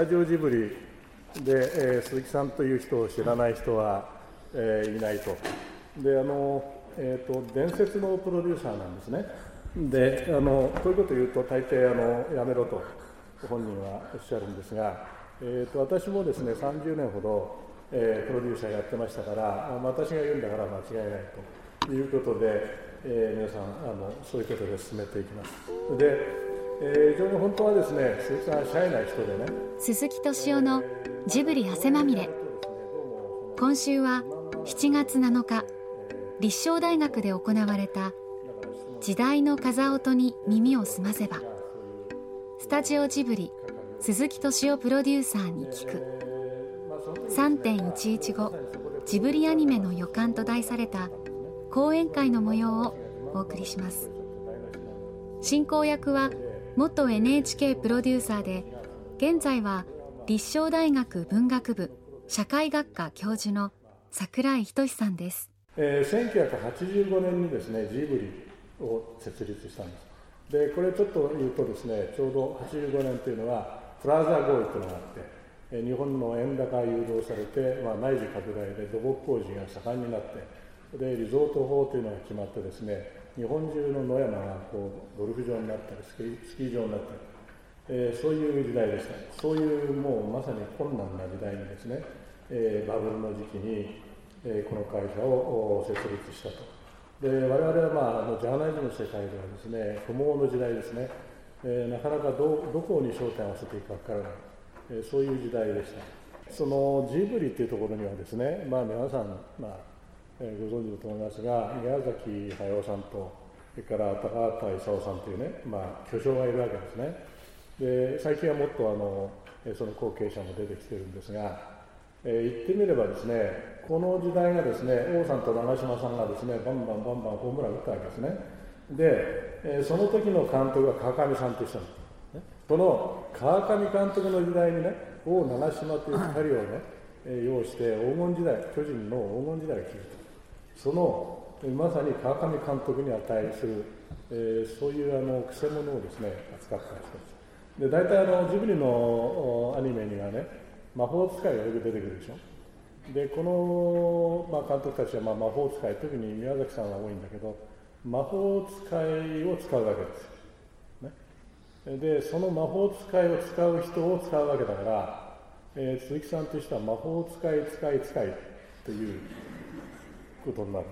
タジオジブリで、えー、鈴木さんという人を知らない人は、えー、いないと。で、あの、え、ー、と、伝説のプロデューサーなんですね。で、あの、こういうことを言うと、大抵、あの、やめろと、本人はおっしゃるんですが、えっ、ー、と、私もですね、30年ほど、えー、プロデューサーやってましたから、私が言うんだから間違いないということで、えー、皆さんあのそういうことで進めていきますで、えー、非常に本当はですね鈴木さんシャイな人でね。鈴木敏夫のジブリ汗まみれ。今週は7月7日立正大学で行われた時代の風音に耳を澄ませばスタジオジブリ鈴木敏夫プロデューサーに聞く。3.115ジブリアニメの予感と題された講演会の模様をお送りします。進行役は元 NHK プロデューサーで現在は立正大学文学部社会学科教授の櫻井仁さんです、えー、1985年にですねジブリを設立したんです。でこれちょっと言うとですねちょうど85年というのはプラザ合意というのがあって日本の円高誘導されて、まあ、内需拡大で土木工事が盛んになってでリゾート法というのが決まってですね日本中の野山がこうゴルフ場になったりスキースキー場になったり、えー、そういう時代でした。そういうもうまさに困難な時代にですね、えー、バブルの時期に、えー、この会社を設立したと。で我々は、まあ、あのジャーナリズムの世界ではですね不毛の時代ですね、えー、なかなかどどこに焦点を合わせていいか分からない、えー、そういう時代でした。そのジブリっていうところにはですね、まあ、皆さん、まあえご存知だと思いますが宮崎駿さんとそれから高畑勲さんというね、まあ、巨匠がいるわけですね。で最近はもっとあのその後継者も出てきてるんですが、えー、言ってみればですねこの時代がですね王さんと長嶋さんがですねバンバンバンバンホームラン打ったわけですね。で、えー、その時の監督が川上さんという人なんです、ね、この川上監督の時代にね王長嶋という2人をね、えー、要して黄金時代巨人の黄金時代が来るとそのまさに川上監督に値する、えー、そういうあのくせ者をですね扱った人です。で大体あのジブリのアニメにはね魔法使いがよく出てくるでしょ。でこの、まあ、監督たちはまあ魔法使い特に宮崎さんは多いんだけど魔法使いを使うわけですよ、ね、でその魔法使いを使う人を使うわけだから、えー、鈴木さんとしては魔法使い使い使いということになる。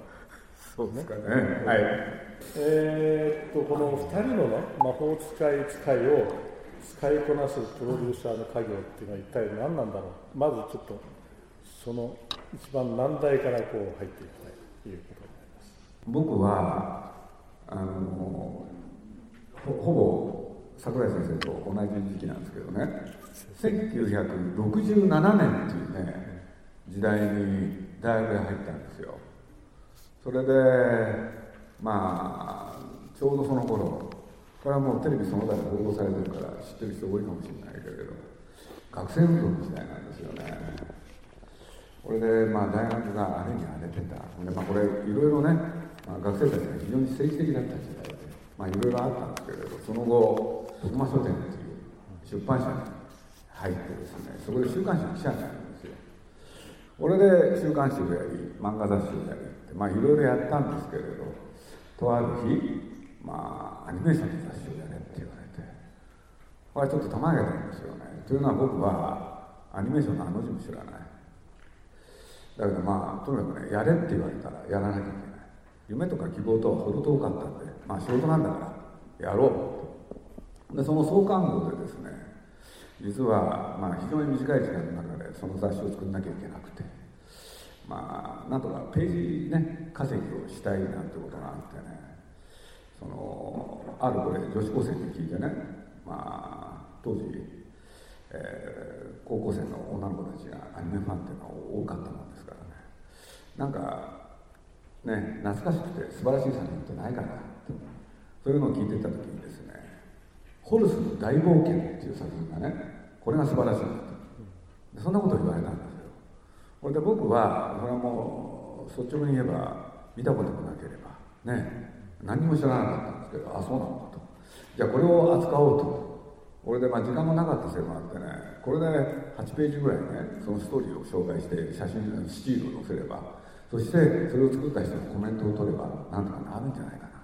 そうですかね。はい。えー、っと、この2人のね、魔法使い使いを使いこなすプロデューサーの家業っていうのは一体何なんだろう。まずちょっと、その一番難題からこう入っていきたいということになります。僕は、あの、ほほぼ桜井先生と同じ時期なんですけどね、1967年っていうね、時代に大学へ入ったんですよ。それでまあちょうどその頃これはもうテレビその他で報道されてるから知ってる人多いかもしれないけれど学生運動の時代なんですよね。これでまあ大学が荒れに荒れてた。で、まあ、これいろいろね、まあ、学生たちが非常に政治的だった時代でまあいろいろあったんですけれどその後徳間書店っていう出版社に入ってですねそこで週刊誌の記者になるんで週刊誌をやり漫画雑誌をやりまあいろいろやったんですけれどとある日まあアニメーションの雑誌をやれって言われてこれちょっとたまげたんですよね。というのは僕はアニメーションのあの字も知らない。だけどまあとにかくねやれって言われたらやらなきゃいけない。夢とか希望とは程遠かったんでまあ仕事なんだからやろうでその創刊号でですね実はまあ非常に短い時間の中でその雑誌を作んなきゃいけなくてまあなんとかページね稼ぎをしたいなんてことがあってねそのあるこれ女子高生に聞いてねまあ当時、え、高校生の女の子たちがアニメファンっていうのは多かったもんですからね。なんかね懐かしくて素晴らしい作品ってないかなってそういうのを聞いてた時にですね「ホルスの大冒険」っていう作品がねこれが素晴らしい。んだとそんなことを言われたんですこれで僕はこれはもう率直に言えば見たこともなければね何も知らなかったんですけどあそうなのかと。じゃあこれを扱おうと。俺でまあ時間もなかったせいもあってねこれで8ページぐらいねそのストーリーを紹介して写真スチールを載せればそしてそれを作った人のコメントを取ればなんとかなるんじゃないかな、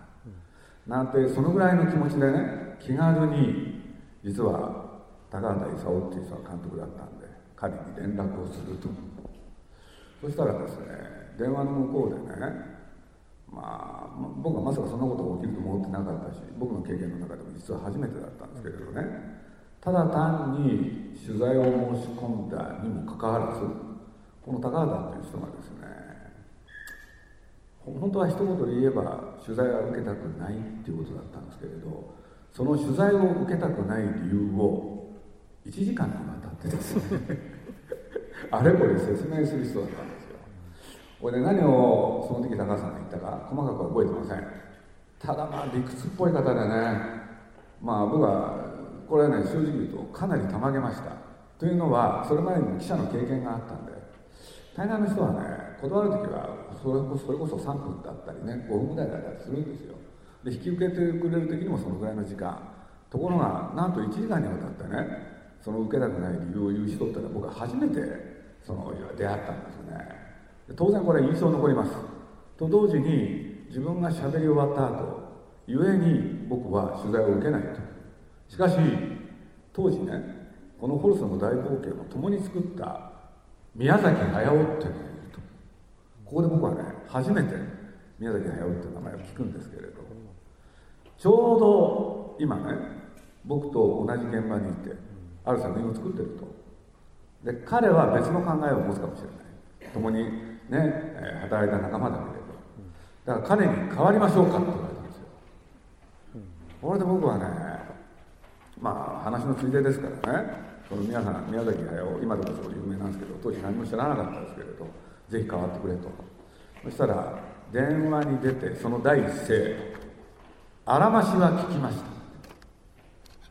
なんてそのぐらいの気持ちでね気軽に実は高畑勲っていう人が監督だったんで彼に連絡をすると。そしたらですね電話の向こうでねまあ僕はまさかそんなことが起きると思ってなかったし僕の経験の中でも実は初めてだったんですけれどね。ただ単に取材を申し込んだにもかかわらずこの高畑という人がですね本当は一言で言えば取材は受けたくないっていうことだったんですけれどその取材を受けたくない理由を1時間にわたってですねあれこれ説明する人だったんですよ。これで何をその時高橋さんが言ったか細かくは覚えてません。ただまあ理屈っぽい方でねまあ僕はこれはね正直言うとかなりたまげました。というのはそれまでに記者の経験があったんで大概の人はね断る時はそれこそそれこそ3分だったりね5分ぐらいだったりするんですよ。で引き受けてくれる時にもそのぐらいの時間。ところがなんと1時間にわたってねその受けたくない理由を言う人ってのは僕は初めてその出会ったんですよね。当然これ印象残ります。と同時に自分がしゃべり終わった後ゆえに僕は取材を受けないと。しかし当時ねこのホルスの大冒険を共に作った宮崎駿っていうここで僕はね初めて宮崎駿っていう名前を聞くんですけれどちょうど今ね僕と同じ現場にいてある作品を作ってると。で彼は別の考えを持つかもしれない。共にね働いた仲間だけれど。だから彼に変わりましょうかって言われたんですよ。これで僕はねまあ話のついでですからねその皆さん宮崎駿今でもそう有名なんですけど当時何も知らなかったですけれどぜひ変わってくれと。そしたら電話に出てその第一声「あらましは聞きました」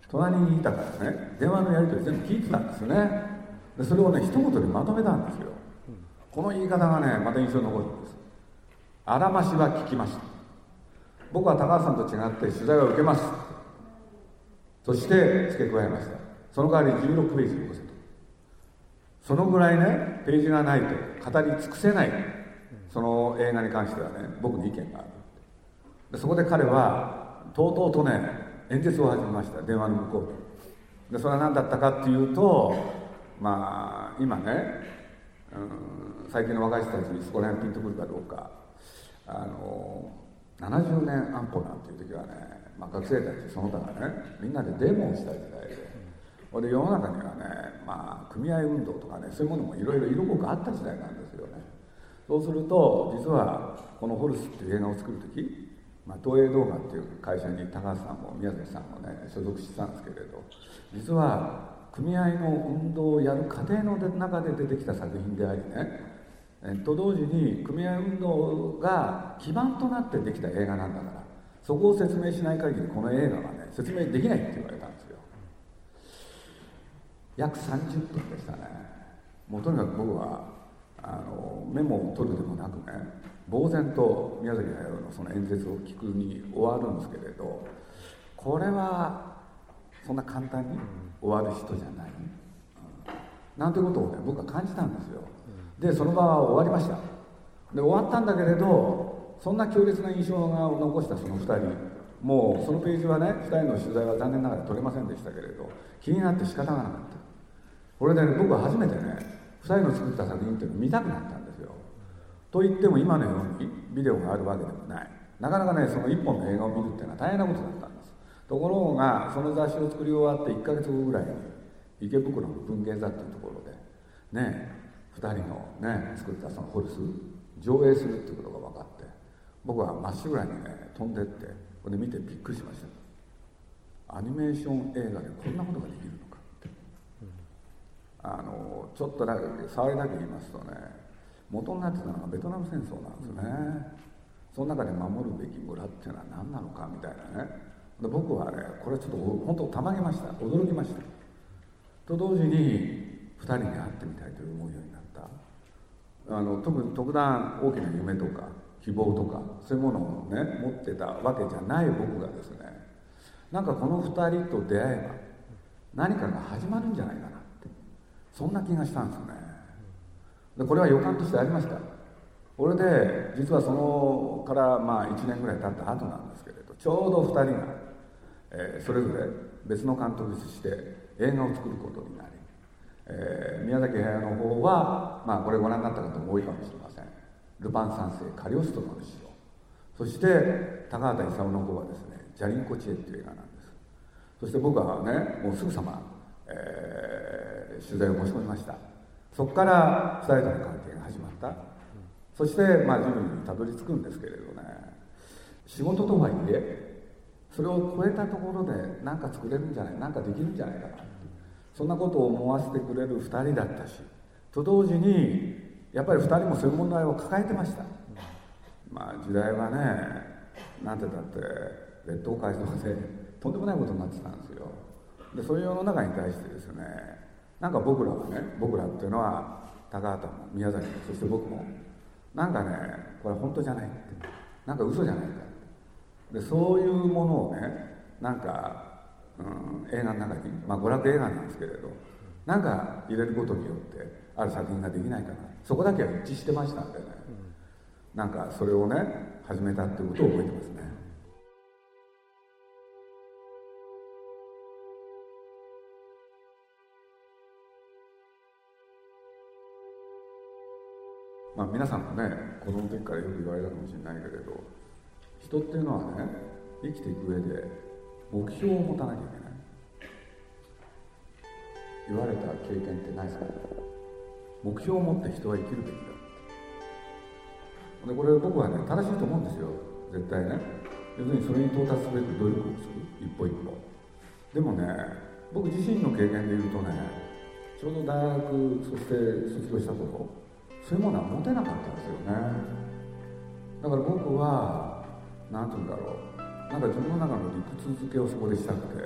隣にいたからね電話のやり取り全部聞いてたんですよね。でそれをね一言でまとめたんですよ。この言い方がねまた印象に残るんです。あらましは聞きました。僕は高橋さんと違って取材を受けます。そして付け加えました。その代わり16ページよこせと。そのぐらいねページがないと語り尽くせないその映画に関してはね僕の意見がある。そこで彼はとうとうとね演説を始めました。電話の向こうで。それは何だったかっていうとまあ今ね、うん、最近の若い人たちにそこら辺ピンとくるかどうか。あの70年安保なんていう時はね、まあ、学生たちその他がねみんなでデモをした時代で。で世の中にはね、まあ、組合運動とかねそういうものもいろいろ色濃くあった時代なんですよね。そうすると実はこの「ホルス」っていう映画を作る時まあ、東映動画っていう会社に高橋さんも宮崎さんもね所属してたんですけれど実は組合の運動をやる過程の中で出てきた作品でありねと同時に組合運動が基盤となってできた映画なんだからそこを説明しない限りこの映画はね説明できないって言われた約30分でしたね。もうとにかく僕はあのメモを取るでもなくね呆然と宮崎駿のその演説を聞くに終わるんですけれどこれはそんな簡単に終わる人じゃない、うん、なんてことをね僕は感じたんですよ。でその場は終わりました。で終わったんだけれどそんな強烈な印象が残したその2人。もうそのページはね2人の取材は残念ながら取れませんでしたけれど気になって仕方がなかったこれで、ね、僕は初めてね2人の作った作品っていうのを見たくなったんですよ。と言っても今のようにビデオがあるわけでもない。なかなかねその1本の映画を見るっていうのは大変なことだったんです。ところがその雑誌を作り終わって1ヶ月後ぐらいに池袋の文芸座っていうところでね2人のね作ったそのホルス上映するっていうことが分かって僕はまっしぐらにね飛んでってこれ見てびっくりしました。アニメーション映画でこんなことができるのか、あのちょっとだけ触りだけ言いますとね元になってたのがベトナム戦争なんですよね、その中で守るべき村っていうのは何なのかみたいなね。で僕はねこれちょっと本当たまげました。驚きました。と同時に2人に会ってみたいと思うようになった。あの特に特段大きな夢とか希望とかそういうものをね持ってたわけじゃない僕がですねなんかこの2人と出会えば何かが始まるんじゃないかな。そんな気がしたんですよね。でこれは予感としてありました。これで実はそのからまあ1年ぐらい経った後なんですけれどちょうど2人が、えー、それぞれ別の監督として映画を作ることになり、えー、宮崎駿の方は、まあ、これご覧になった方も多いかもしれません「ルパン三世カリオストロの師匠」そして高畑勲の方はですね「ジャリンコ知恵」っていう映画なんです。そして僕はねもうすぐさま、えー、取材を申し込みました。そこから2人との関係が始まった。そして、まあ、ジブリにたどり着くんですけれどね。仕事とはいえそれを超えたところで何か作れるんじゃない何かできるんじゃないかな。そんなことを思わせてくれる2人だったしと同時にやっぱり2人もそういう問題を抱えてました。まあ時代はねなんてだって劣等感とかでとんでもないことになってたんですよ。でそういう世の中に対してですねなんか僕らはね僕らっていうのは高畑も宮崎もそして僕もなんかねこれ本当じゃないってなんか嘘じゃないかでそういうものをねなんか、うん、映画の中に、まあ、娯楽映画なんですけれどなんか入れることによってある作品ができないかな。そこだけは一致してましたんでね、うん、なんかそれをね始めたっていうことを覚えてますね。まあ、皆さんもね子供の時からよく言われたかもしれないけれど人っていうのはね生きていく上で目標を持たなきゃいけない。言われた経験ってないですか？目標を持って人は生きるべきだ。でこれ僕はね正しいと思うんですよ。絶対ね。要するにそれに到達すべく努力をする。一歩一歩。でもね僕自身の経験で言うとねちょうど大学そして卒業した頃そういうものは持てなかったんですよね。だから僕は何て言うんだろう。なんか自分の中の理屈付けをそこでしたくて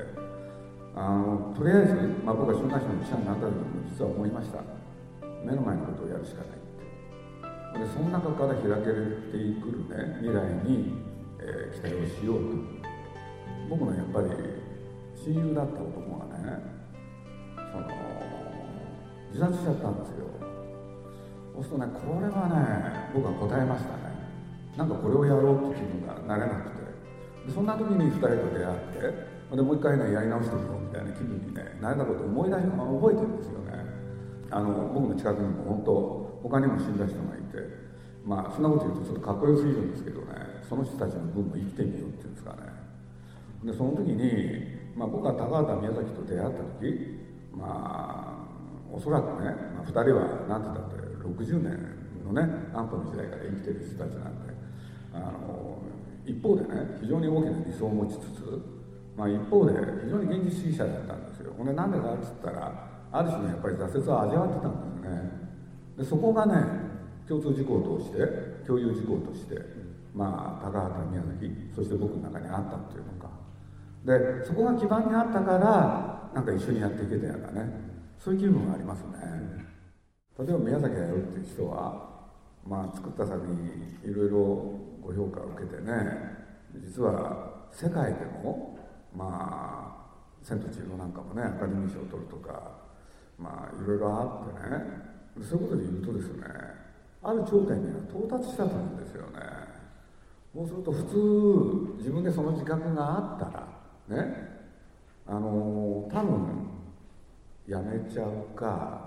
あのとりあえず、まあ、僕は週刊誌の記者になった時も実は思いました。目の前のことをやるしかないって。でその中から開けてくるね未来に、えー、期待をしようと。僕のやっぱり親友だった男がねその自殺しちゃったんですよ。そうするとねこれはね僕は答えましたね。なんかこれをやろうって気分がなれなくて。でそんな時に2人と出会ってでもう一回ねやり直してみようみたいな気分に、ね、なれたことを思い出しまま覚えてるんですよね。あの僕の近くにも本当他にも死んだ人がいてまあそんなこと言うとちょっとかっこよすぎるんですけどねその人たちの分も生きてみようっていうんですかね。でその時に、まあ、僕は高畑宮崎と出会った時まあおそらくね、まあ、2人は何て言ったって60年のね安保の時代から生きてる人たちなんであの一方でね非常に大きな理想を持ちつつ、まあ、一方で非常に現実主義者だったんですよ。ほんでなんでかっつったらある種のやっぱり挫折を味わってたんですね。でそこがね共通事項として共有事項としてまあ高畑宮崎そして僕の中にあったっていうのか。でそこが基盤にあったからなんか一緒にやっていけたようなねそういう気分がありますね。例えば宮崎駿っていう人は、まあ、作った作品いろいろご評価を受けてね実は世界でもまあ「千と千尋」なんかもねアカデミー賞を取るとかまあいろいろあってねそういうことで言うとですねある頂点には到達したと思うんですよね。そうすると普通自分でその自覚があったらねあの多分やめちゃうか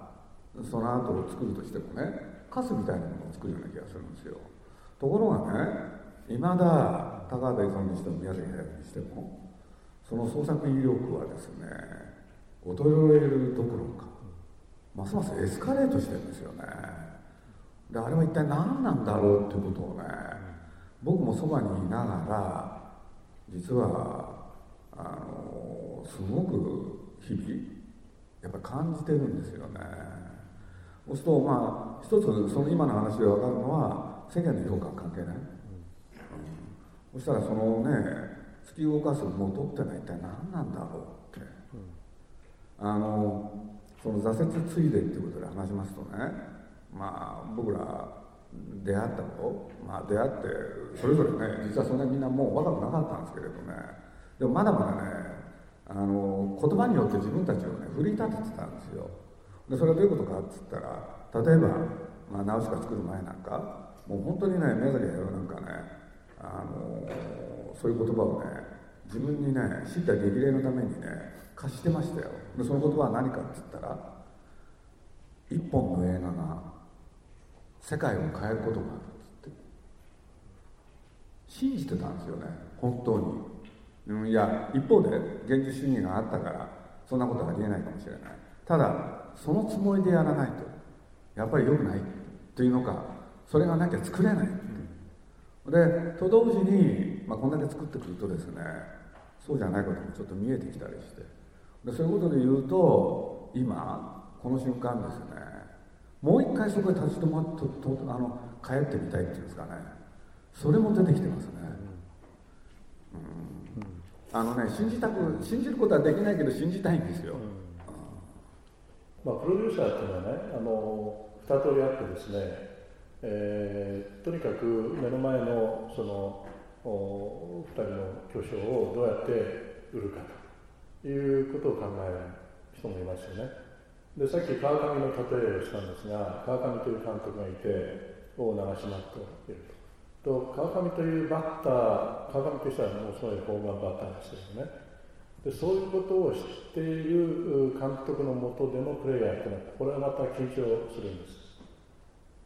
その後を作るとしてもねカスみたいなものを作るような気がするんですよ。ところがねいまだ高畑勲にしても宮崎駿にしてもその創作意欲はですね衰えるどころかますますエスカレートしてるんですよね。であれは一体何なんだろうってことをね僕もそばにいながら実はあのすごく日々やっぱ感じてるんですよね。そうするとまあ一つその今の話で分かるのは世間の評価は関係ない、うん、そしたらそのね突き動かす元ってのは一体何なんだろうって、うん、あのその挫折ついでっていうことで話しますとねまあ僕ら出会ったことまあ出会ってそれぞれね実はそんなにみんなもう若くなかったんですけれどね。でもまだまだねあの言葉によって自分たちをね奮い立ててたんですよ。でそれはどういうことかっつったら例えば、まあ、ナウシカ作る前なんかもう本当にね宮崎駿なんかねあのそういう言葉をね自分にね知った激励のためにね貸してましたよ。でその言葉は何かっつったら一本の映画が世界を変えることがあるっつって。信じてたんですよね本当に、うん、いや一方で現実主義があったからそんなことはありえないかもしれない。ただそのつもりでやらないと。やっぱり良くない。というのかそれがなきゃ作れない。でと同時に、まあ、こんだけ作ってくるとですねそうじゃないこともちょっと見えてきたりして。でそういうことで言うと今この瞬間ですねもう一回そこへ立ち止まってとあの帰ってみたいっていうんですかね。それも出てきてますね、うん、あのね信じたく信じることはできないけど信じたいんですよ、まあ、プロデューサーっていうのはねあの2通りあってですね、えー、とにかく目の前のそのお2人の巨匠をどうやって売るかということを考える人もいますよね。でさっき川上の例えをしたんですが川上という監督がいて大長島といると。と川上というバッター川上としてはもうすごいホームランバッターですよね。でそういうことを知っている監督のもとでのプレイヤーというのはこれはまた緊張するんです。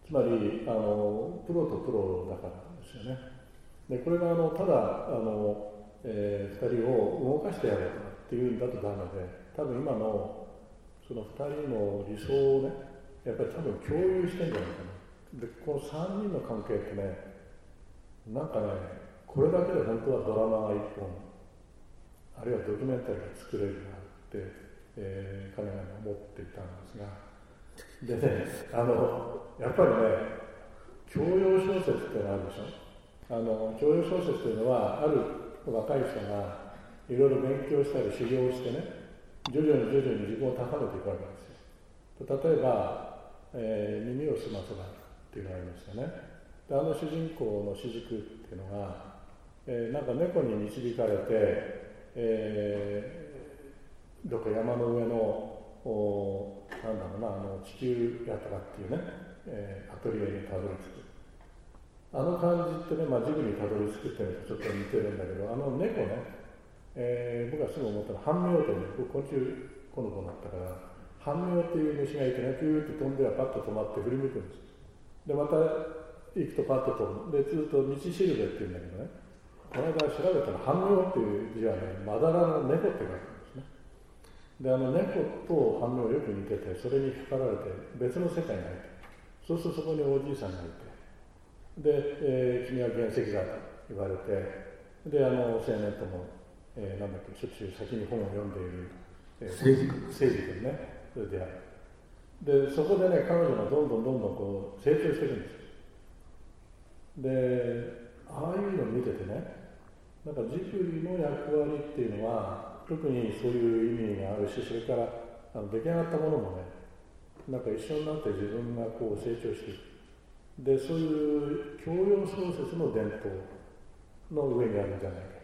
つまりあのプロとプロだからですよね。でこれがあのただあの、えー、2人を動かしてやろうっていうんだとダメで多分今のその2人の理想をねやっぱり多分共有してんじゃないかな。でこの3人の関係ってねなんかねこれだけで本当はドラマが1本あるいはドキュメンタリーが作れるなって、えー、彼らが思っていたんですが。でね あのやっぱりね教養小説っていうのがあるでしょ？あの教養小説というのはある若い人がいろいろ勉強したり修行してね徐々に徐々に自分を高めていくわけですよ。例えば、えー、耳をすませばっていうのがありましたね。であの主人公の主軸っていうのが、えー、なんか猫に導かれてえー、どっか山の上のおなんだろうなあの地球やたらっていうね、えー、アトリエにたどり着く。あの感じってね、まあ、ジブリにたどり着くっていうのとちょっと似てるんだけどあの猫ね、えー、僕はすぐ思ったのは半妙という僕昆虫この子になったから半妙っていう虫がいてねピューって飛んではパッと止まって振り向くんです。でまた行くとパッと飛ぶ。でずっと道しるべっていうんだけどね。この間調べたら半妙っていう字はねまだらの猫って書くんですねであの猫と半妙よく似ててそれに引っ張られて別の世界に入ってそうするとそこにおじいさんがいてで、えー、君は原石だと言われてであの青年とも、えー、なんだっけしょっちゅう先に本を読んでいる、えー、誠治君誠治君ねそれででそこでね彼女がどんどんどんどんこう成長してるんですでああいうのを見ててねなんかジブリの役割っていうのは特にそういう意味があるしそれからあの出来上がったものもねなんか一緒になって自分がこう成長していくでそういう教養小説の伝統の上にあるんじゃないか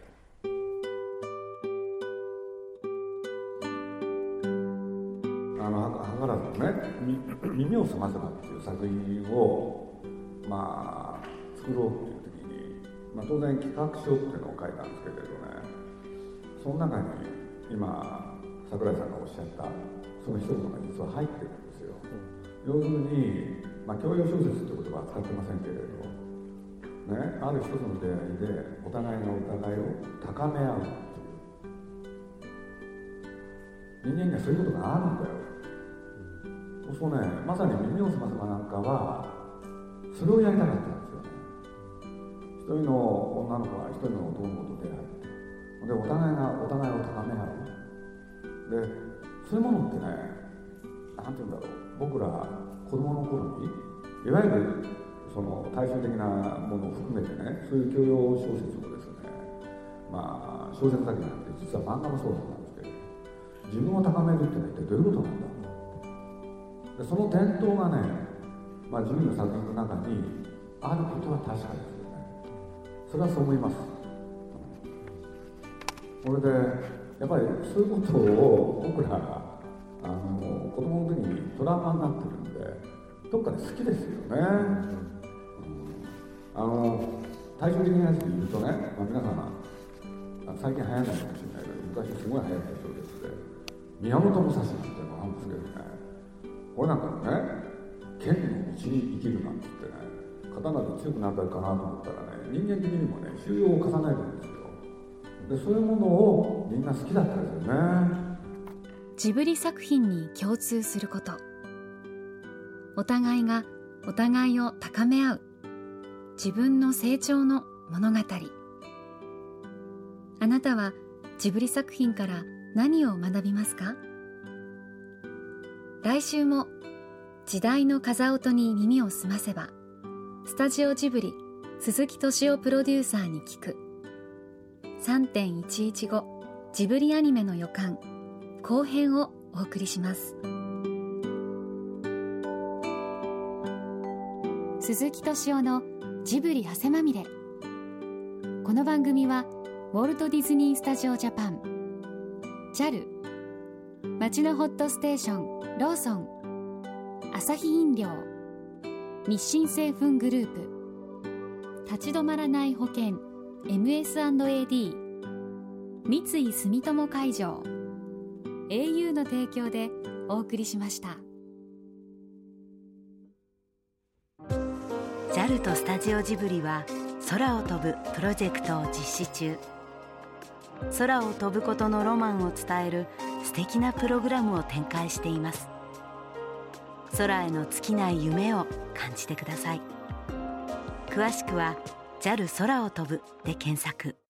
あの図らずね「耳をすませば」っていう作品をまあ作ろうっていうまあ、当然企画書っていうのを書いたんですけれどねその中に今櫻井さんがおっしゃったその一つのが実は入ってるんですよ、要するに、まあ、教養小説って言葉は使ってませんけれどね、ある一つの出会いでお互いがお互いを高め合う人間にはそういうことがあるんだよ、うん、そうねまさに耳をすませばなんかはそれをやりたかった一人の女の子は一人の男の子と出会うでお互いがお互いを高め合うでそういうものってね何て言うんだろう僕ら子供の頃にいわゆるその大衆的なものを含めてねそういう教養小説をですねまあ小説だけじゃなくて実は漫画もそうなんですけど自分を高めるっていうのは一体どういうことなんだでその伝統がね、まあ、自分の作品の中にあることは確かですそれはそう思います。これでやっぱりそういうことを僕らあの子供の時にトラウマになってるんでどっかで好きですよね、あの対照的な話で言うとね、まあ、皆様最近流行らないかもしれないけど昔すごい流行った小説で宮本武蔵なんていうのがあるんですけどね。これなんかね剣の道に生きるなんて言ってね刀で強くなったかなと思ったらね人間的にもね修行を重ねるんですよ。でそういうものをみんな好きだったんですよね。ジブリ作品に共通すること。お互いがお互いを高め合う。自分の成長の物語。あなたはジブリ作品から何を学びますか？来週も時代の風音に耳を澄ませばスタジオジブリ鈴木敏夫プロデューサーに聞く。3.115ジブリアニメの予感。後編をお送りします。鈴木敏夫のジブリ汗まみれ。この番組はウォルト・ディズニー・スタジオ・ジャパン JAL 町のホットステーションローソンアサヒ飲料日清製粉グループ。立ち止まらない保険。MS&AD 三井住友海上。au の提供でお送りしました。JAL とスタジオジブリは空を飛ぶプロジェクトを実施中。空を飛ぶことのロマンを伝える素敵なプログラムを展開しています。空への尽きない夢を感じてください。詳しくは JAL 空を飛ぶで検索。